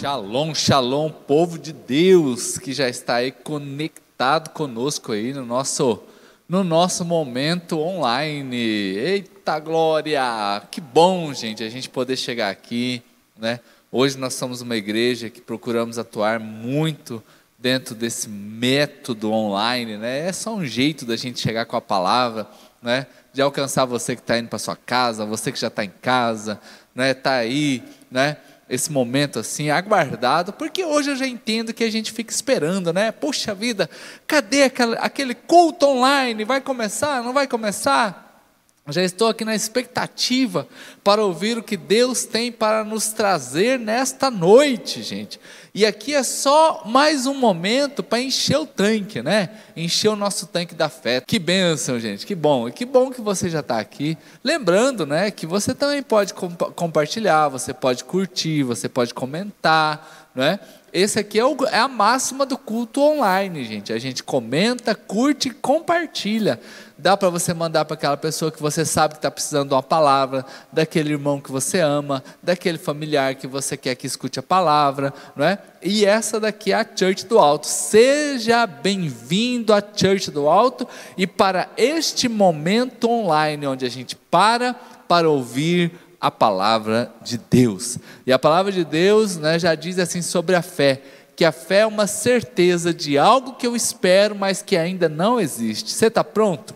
Shalom, shalom, povo de Deus que já está aí conectado conosco aí no nosso no nosso momento online. Eita glória! Que bom, gente, a gente poder chegar aqui, né? Hoje nós somos uma igreja que procuramos atuar muito dentro desse método online, né? É só um jeito da gente chegar com a palavra, né? De alcançar você que está indo para sua casa, você que já está em casa, né? Está aí, né? Esse momento assim, aguardado, porque hoje eu já entendo que a gente fica esperando, né? Poxa vida, cadê aquele, culto online? Vai começar? Não vai começar? Já estou aqui na expectativa para ouvir o que Deus tem para nos trazer nesta noite, gente. E aqui é só mais um momento para encher o tanque, né? Encher o nosso tanque da fé. Que bênção, gente. Que bom. E que bom que você já está aqui. Lembrando, né, que você também pode comp compartilhar, você pode curtir, você pode comentar, né? Esse aqui é, o, é a máxima do culto online, gente. A gente comenta, curte e compartilha. Dá para você mandar para aquela pessoa que você sabe que está precisando de uma palavra, daquele irmão que você ama, daquele familiar que você quer que escute a palavra, não é? E essa daqui é a Church do Alto. Seja bem-vindo à Church do Alto e para este momento online onde a gente para para ouvir a palavra de Deus. E a palavra de Deus né, já diz assim sobre a fé que a fé é uma certeza de algo que eu espero, mas que ainda não existe. Você está pronto?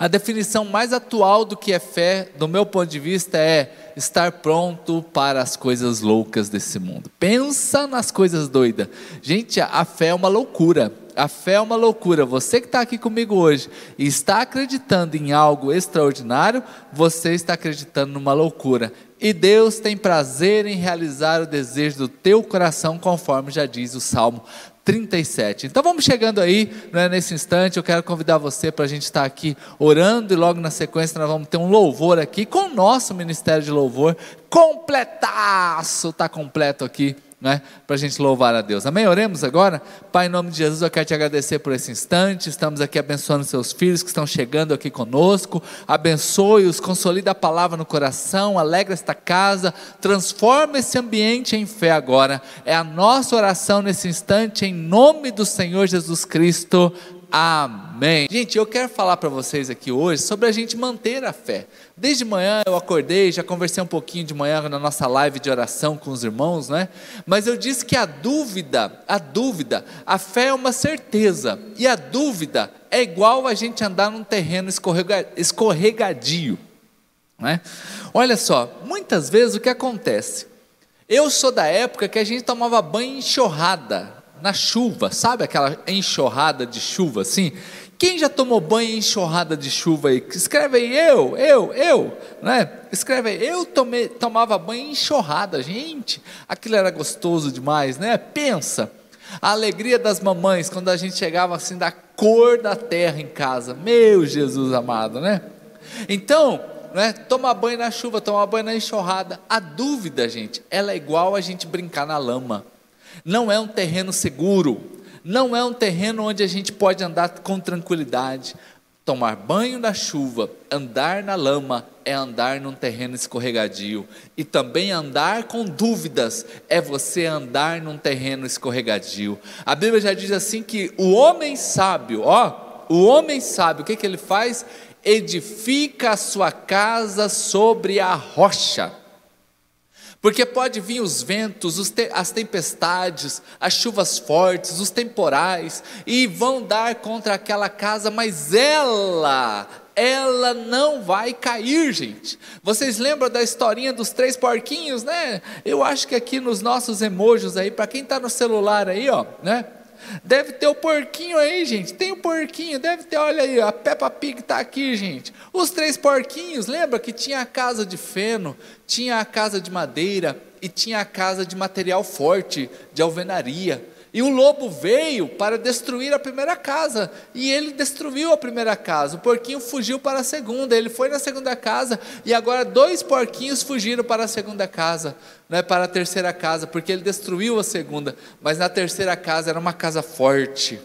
A definição mais atual do que é fé, do meu ponto de vista, é estar pronto para as coisas loucas desse mundo. Pensa nas coisas doidas. Gente, a fé é uma loucura. A fé é uma loucura. Você que está aqui comigo hoje e está acreditando em algo extraordinário, você está acreditando numa loucura. E Deus tem prazer em realizar o desejo do teu coração, conforme já diz o Salmo 37. Então vamos chegando aí, né, nesse instante, eu quero convidar você para a gente estar aqui orando e logo na sequência nós vamos ter um louvor aqui com o nosso Ministério de Louvor completaço, está completo aqui né, para a gente louvar a Deus. Amém? Oremos agora? Pai, em nome de Jesus, eu quero te agradecer por esse instante. Estamos aqui abençoando seus filhos que estão chegando aqui conosco. Abençoe-os, consolida a palavra no coração, alegra esta casa, transforma esse ambiente em fé agora. É a nossa oração nesse instante, em nome do Senhor Jesus Cristo. Amém. Gente, eu quero falar para vocês aqui hoje sobre a gente manter a fé. Desde manhã eu acordei, já conversei um pouquinho de manhã na nossa live de oração com os irmãos, né? Mas eu disse que a dúvida, a dúvida, a fé é uma certeza, e a dúvida é igual a gente andar num terreno escorrega, escorregadio, né? Olha só, muitas vezes o que acontece? Eu sou da época que a gente tomava banho enxurrada, na chuva, sabe aquela enxurrada de chuva assim? Quem já tomou banho em enxurrada de chuva aí? Escreve aí, eu, eu, eu, né? Escreve aí, eu tomei, tomava banho em enxurrada, gente, aquilo era gostoso demais, né? Pensa, a alegria das mamães quando a gente chegava assim da cor da terra em casa, meu Jesus amado, né? Então, né, tomar banho na chuva, tomar banho na enxurrada, a dúvida, gente, ela é igual a gente brincar na lama. Não é um terreno seguro, não é um terreno onde a gente pode andar com tranquilidade. Tomar banho na chuva, andar na lama, é andar num terreno escorregadio. E também andar com dúvidas é você andar num terreno escorregadio. A Bíblia já diz assim que o homem sábio, ó, o homem sábio, o que, que ele faz? Edifica a sua casa sobre a rocha. Porque pode vir os ventos, te as tempestades, as chuvas fortes, os temporais, e vão dar contra aquela casa, mas ela, ela não vai cair, gente. Vocês lembram da historinha dos três porquinhos, né? Eu acho que aqui nos nossos emojis aí, para quem está no celular aí, ó, né? Deve ter o porquinho aí, gente. Tem o porquinho, deve ter, olha aí, a Peppa Pig está aqui, gente. Os três porquinhos, lembra que tinha a casa de feno, tinha a casa de madeira e tinha a casa de material forte, de alvenaria. E o lobo veio para destruir a primeira casa, e ele destruiu a primeira casa. O porquinho fugiu para a segunda, ele foi na segunda casa, e agora dois porquinhos fugiram para a segunda casa, né, para a terceira casa, porque ele destruiu a segunda. Mas na terceira casa era uma casa forte,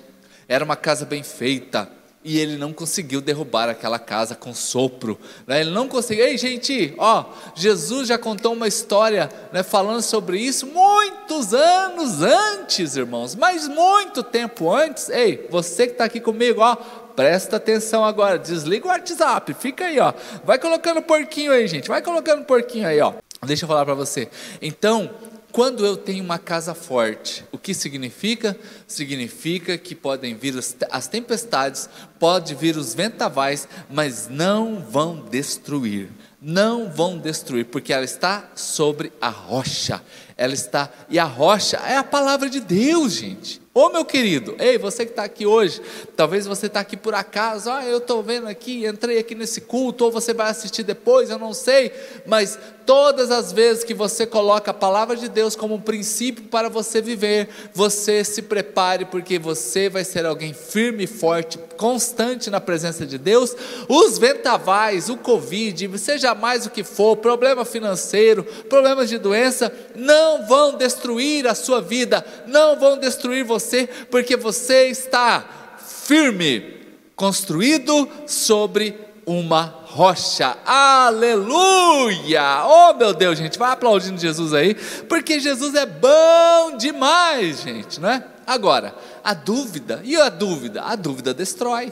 era uma casa bem feita, e ele não conseguiu derrubar aquela casa com sopro. Né? Ele não conseguiu. Ei, gente, ó, Jesus já contou uma história né, falando sobre isso muitos anos antes, irmãos, mas muito tempo antes. Ei, você que está aqui comigo, ó, presta atenção agora, desliga o WhatsApp, fica aí, ó. Vai colocando porquinho aí, gente, vai colocando porquinho aí, ó. Deixa eu falar para você. Então, quando eu tenho uma casa forte, o que significa? Significa que podem vir as tempestades, pode vir os ventavais, mas não vão destruir. Não vão destruir, porque ela está sobre a rocha. Ela está, e a rocha é a palavra de Deus, gente. Ô meu querido, ei, você que está aqui hoje, talvez você está aqui por acaso, ah, eu estou vendo aqui, entrei aqui nesse culto, ou você vai assistir depois, eu não sei, mas todas as vezes que você coloca a palavra de Deus como um princípio para você viver, você se prepare, porque você vai ser alguém firme e forte, constante na presença de Deus. Os ventavais, o Covid, seja mais o que for, problema financeiro, problemas de doença, não vão destruir a sua vida, não vão destruir você você, porque você está firme, construído sobre uma rocha. Aleluia! Oh meu Deus, gente, vai aplaudindo Jesus aí, porque Jesus é bom demais, gente, não é? Agora, a dúvida, e a dúvida? A dúvida destrói.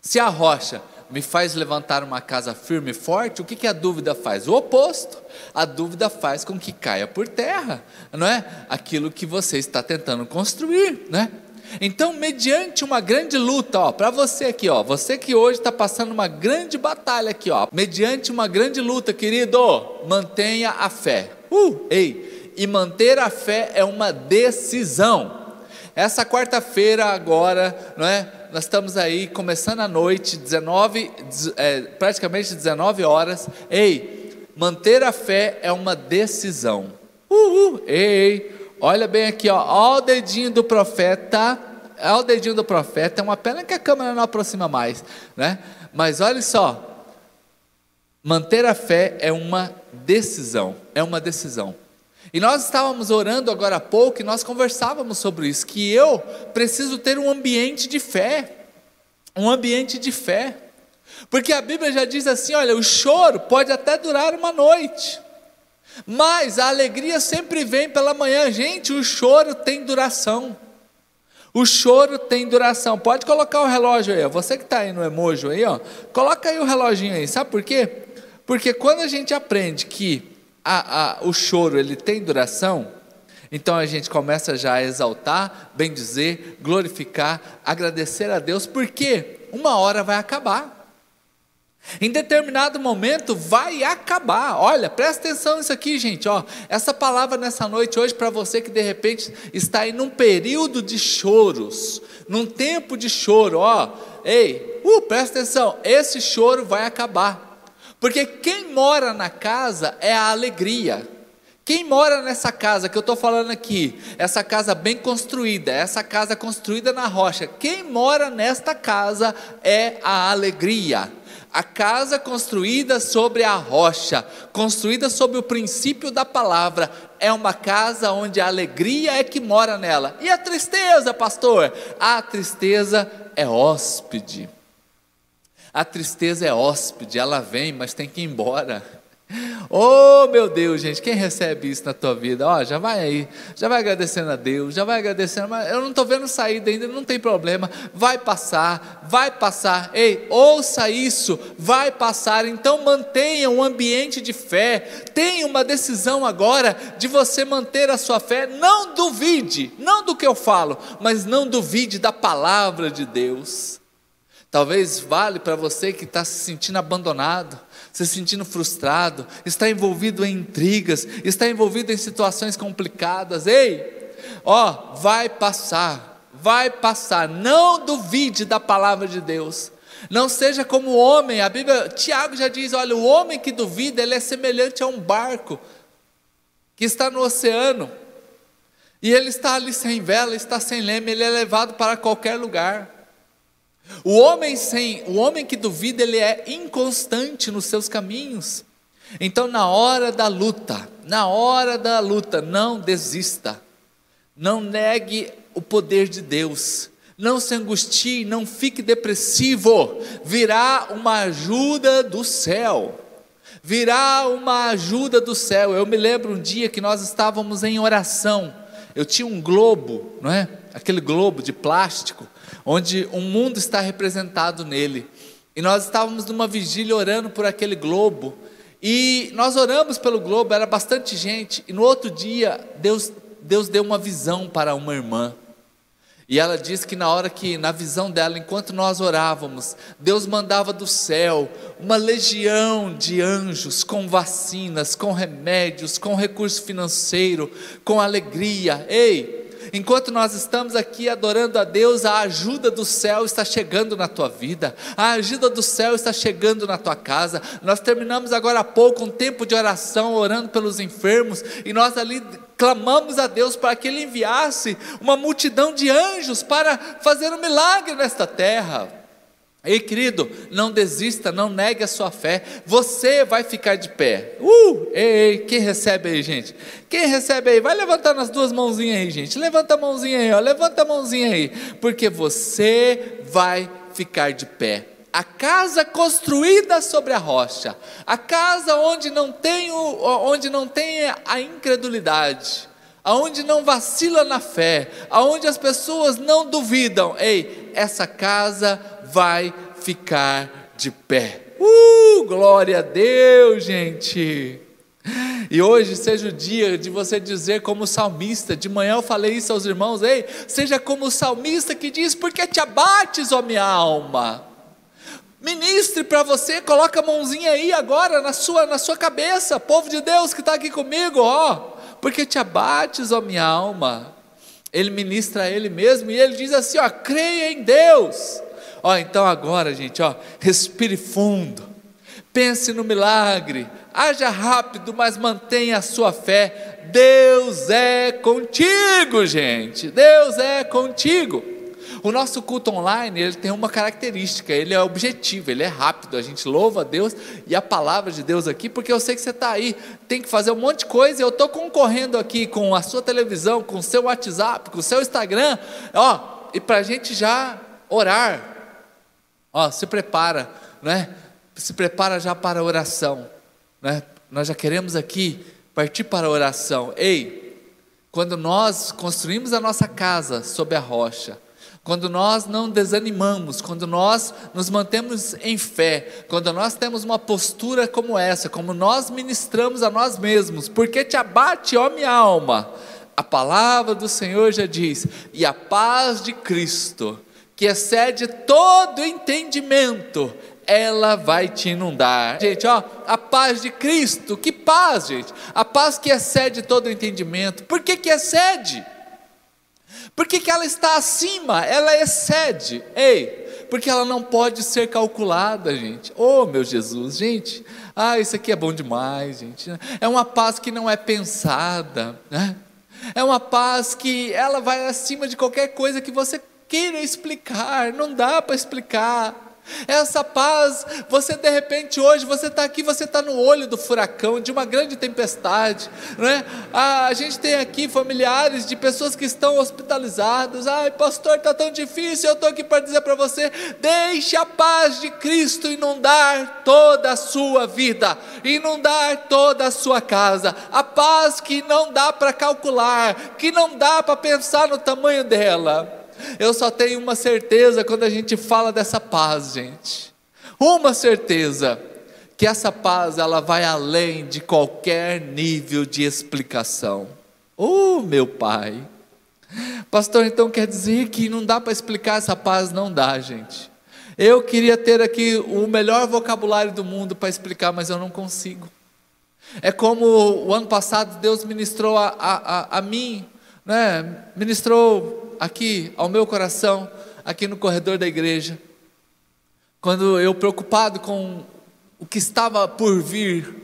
Se a rocha me faz levantar uma casa firme e forte, o que, que a dúvida faz? O oposto. A dúvida faz com que caia por terra, não é? Aquilo que você está tentando construir, né? Então, mediante uma grande luta, ó, para você aqui, ó, você que hoje está passando uma grande batalha aqui, ó, mediante uma grande luta, querido, mantenha a fé. Uh, ei, e manter a fé é uma decisão. Essa quarta-feira agora, não é? Nós estamos aí começando a noite, 19, é, praticamente 19 horas. Ei, manter a fé é uma decisão. Uhul, ei, olha bem aqui, ó, ó o dedinho do profeta. Olha o dedinho do profeta, é uma pena que a câmera não aproxima mais, né? Mas olha só, manter a fé é uma decisão, é uma decisão. E nós estávamos orando agora há pouco e nós conversávamos sobre isso, que eu preciso ter um ambiente de fé. Um ambiente de fé. Porque a Bíblia já diz assim: olha, o choro pode até durar uma noite, mas a alegria sempre vem pela manhã. Gente, o choro tem duração. O choro tem duração. Pode colocar o relógio aí, você que está aí no emoji aí, ó, coloca aí o reloginho aí. Sabe por quê? Porque quando a gente aprende que a, a, o choro ele tem duração, então a gente começa já a exaltar, bem dizer, glorificar, agradecer a Deus, porque uma hora vai acabar. Em determinado momento vai acabar. Olha, presta atenção nisso aqui, gente. Ó, essa palavra nessa noite hoje para você que de repente está aí num período de choros, num tempo de choro. Ó, ei, uh, presta atenção. Esse choro vai acabar. Porque quem mora na casa é a alegria. Quem mora nessa casa que eu estou falando aqui, essa casa bem construída, essa casa construída na rocha, quem mora nesta casa é a alegria. A casa construída sobre a rocha, construída sob o princípio da palavra, é uma casa onde a alegria é que mora nela. E a tristeza, pastor? A tristeza é hóspede. A tristeza é hóspede, ela vem, mas tem que ir embora. Oh meu Deus, gente, quem recebe isso na tua vida? Ó, oh, já vai aí, já vai agradecendo a Deus, já vai agradecendo, mas eu não estou vendo saída ainda, não tem problema, vai passar, vai passar. Ei, ouça isso, vai passar. Então mantenha um ambiente de fé, tenha uma decisão agora de você manter a sua fé. Não duvide, não do que eu falo, mas não duvide da palavra de Deus. Talvez vale para você que está se sentindo abandonado, se sentindo frustrado, está envolvido em intrigas, está envolvido em situações complicadas. Ei, ó, vai passar, vai passar. Não duvide da palavra de Deus. Não seja como o homem. A Bíblia, Tiago já diz: olha, o homem que duvida, ele é semelhante a um barco que está no oceano. E ele está ali sem vela, está sem leme, ele é levado para qualquer lugar. O homem sem, o homem que duvida, ele é inconstante nos seus caminhos. Então, na hora da luta, na hora da luta, não desista. Não negue o poder de Deus. Não se angustie, não fique depressivo. Virá uma ajuda do céu. Virá uma ajuda do céu. Eu me lembro um dia que nós estávamos em oração. Eu tinha um globo, não é? Aquele globo de plástico, onde um mundo está representado nele. E nós estávamos numa vigília orando por aquele globo. E nós oramos pelo globo, era bastante gente. E no outro dia, Deus, Deus deu uma visão para uma irmã. E ela disse que na hora que, na visão dela, enquanto nós orávamos, Deus mandava do céu uma legião de anjos com vacinas, com remédios, com recurso financeiro, com alegria. Ei, Enquanto nós estamos aqui adorando a Deus, a ajuda do céu está chegando na tua vida, a ajuda do céu está chegando na tua casa. Nós terminamos agora há pouco um tempo de oração, orando pelos enfermos, e nós ali clamamos a Deus para que Ele enviasse uma multidão de anjos para fazer um milagre nesta terra. Ei, querido, não desista, não negue a sua fé, você vai ficar de pé. Uh! Ei, ei, quem recebe aí, gente? Quem recebe aí? Vai levantando as duas mãozinhas aí, gente. Levanta a mãozinha aí, ó. Levanta a mãozinha aí, porque você vai ficar de pé. A casa construída sobre a rocha, a casa onde não tem, o, onde não tem a incredulidade, aonde não vacila na fé, aonde as pessoas não duvidam. Ei, essa casa vai ficar de pé. Uh, glória a Deus, gente. E hoje seja o dia de você dizer como salmista. De manhã eu falei isso aos irmãos, ei, seja como o salmista que diz: "Porque te abates, ó minha alma?" Ministre para você, coloca a mãozinha aí agora na sua na sua cabeça, povo de Deus que está aqui comigo, ó. Porque te abates, ó minha alma. Ele ministra a ele mesmo e ele diz assim: ó, creia em Deus Ó, então agora, gente, ó, respire fundo. Pense no milagre. Haja rápido, mas mantenha a sua fé. Deus é contigo, gente. Deus é contigo. O nosso culto online, ele tem uma característica, ele é objetivo, ele é rápido. A gente louva a Deus e a palavra de Deus aqui, porque eu sei que você está aí, tem que fazer um monte de coisa, e eu estou concorrendo aqui com a sua televisão, com o seu WhatsApp, com o seu Instagram, ó, e para a gente já orar, Ó, se prepara, né? Se prepara já para a oração, né? Nós já queremos aqui partir para a oração. Ei, quando nós construímos a nossa casa sob a rocha, quando nós não desanimamos, quando nós nos mantemos em fé, quando nós temos uma postura como essa, como nós ministramos a nós mesmos, porque te abate, ó minha alma, a palavra do Senhor já diz, e a paz de Cristo, que excede todo entendimento, ela vai te inundar. Gente, ó, a paz de Cristo, que paz, gente? A paz que excede todo entendimento. Por que que excede? Por que, que ela está acima? Ela excede. Ei, porque ela não pode ser calculada, gente. Oh, meu Jesus, gente. Ah, isso aqui é bom demais, gente. É uma paz que não é pensada, né? É uma paz que ela vai acima de qualquer coisa que você queira explicar, não dá para explicar. Essa paz, você de repente hoje, você está aqui, você está no olho do furacão, de uma grande tempestade, é? Ah, a gente tem aqui familiares de pessoas que estão hospitalizadas. Ai, pastor, está tão difícil. Eu estou aqui para dizer para você: deixe a paz de Cristo inundar toda a sua vida, inundar toda a sua casa. A paz que não dá para calcular, que não dá para pensar no tamanho dela. Eu só tenho uma certeza quando a gente fala dessa paz, gente. Uma certeza que essa paz ela vai além de qualquer nível de explicação. Oh, meu Pai. Pastor, então quer dizer que não dá para explicar essa paz? Não dá, gente. Eu queria ter aqui o melhor vocabulário do mundo para explicar, mas eu não consigo. É como o ano passado Deus ministrou a, a, a, a mim, né? ministrou aqui ao meu coração, aqui no corredor da igreja, quando eu preocupado com o que estava por vir,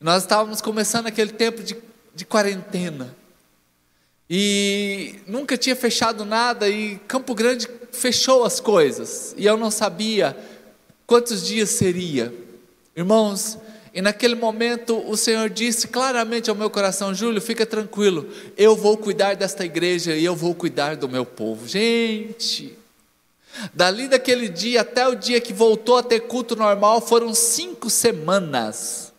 nós estávamos começando aquele tempo de, de quarentena, e nunca tinha fechado nada, e Campo Grande fechou as coisas, e eu não sabia quantos dias seria. Irmãos, e naquele momento o Senhor disse claramente ao meu coração: Júlio, fica tranquilo, eu vou cuidar desta igreja e eu vou cuidar do meu povo. Gente, Dali daquele dia até o dia que voltou a ter culto normal foram cinco semanas.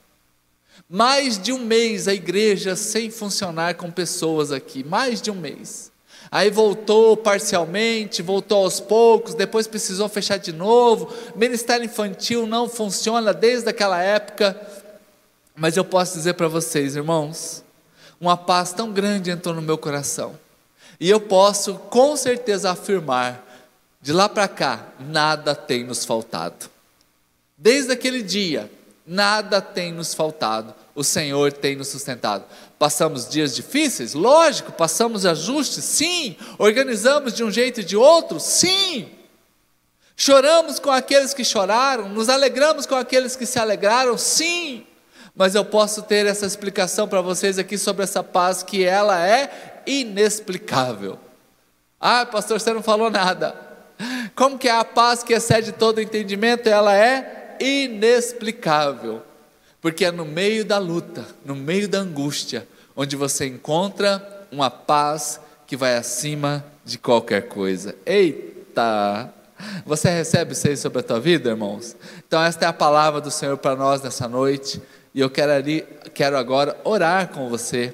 Mais de um mês a igreja sem funcionar com pessoas aqui, mais de um mês. Aí voltou parcialmente, voltou aos poucos, depois precisou fechar de novo. Ministério infantil não funciona desde aquela época. Mas eu posso dizer para vocês, irmãos, uma paz tão grande entrou no meu coração. E eu posso com certeza afirmar, de lá para cá, nada tem nos faltado. Desde aquele dia, nada tem nos faltado. O Senhor tem nos sustentado. Passamos dias difíceis? Lógico, passamos ajustes? Sim. Organizamos de um jeito e de outro? Sim. Choramos com aqueles que choraram? Nos alegramos com aqueles que se alegraram? Sim. Mas eu posso ter essa explicação para vocês aqui sobre essa paz que ela é inexplicável. Ah, pastor, você não falou nada. Como que é a paz que excede todo entendimento? Ela é inexplicável. Porque é no meio da luta, no meio da angústia, onde você encontra uma paz que vai acima de qualquer coisa. Eita! Você recebe isso aí sobre a tua vida, irmãos? Então, esta é a palavra do Senhor para nós nessa noite. E eu quero, ali, quero agora orar com você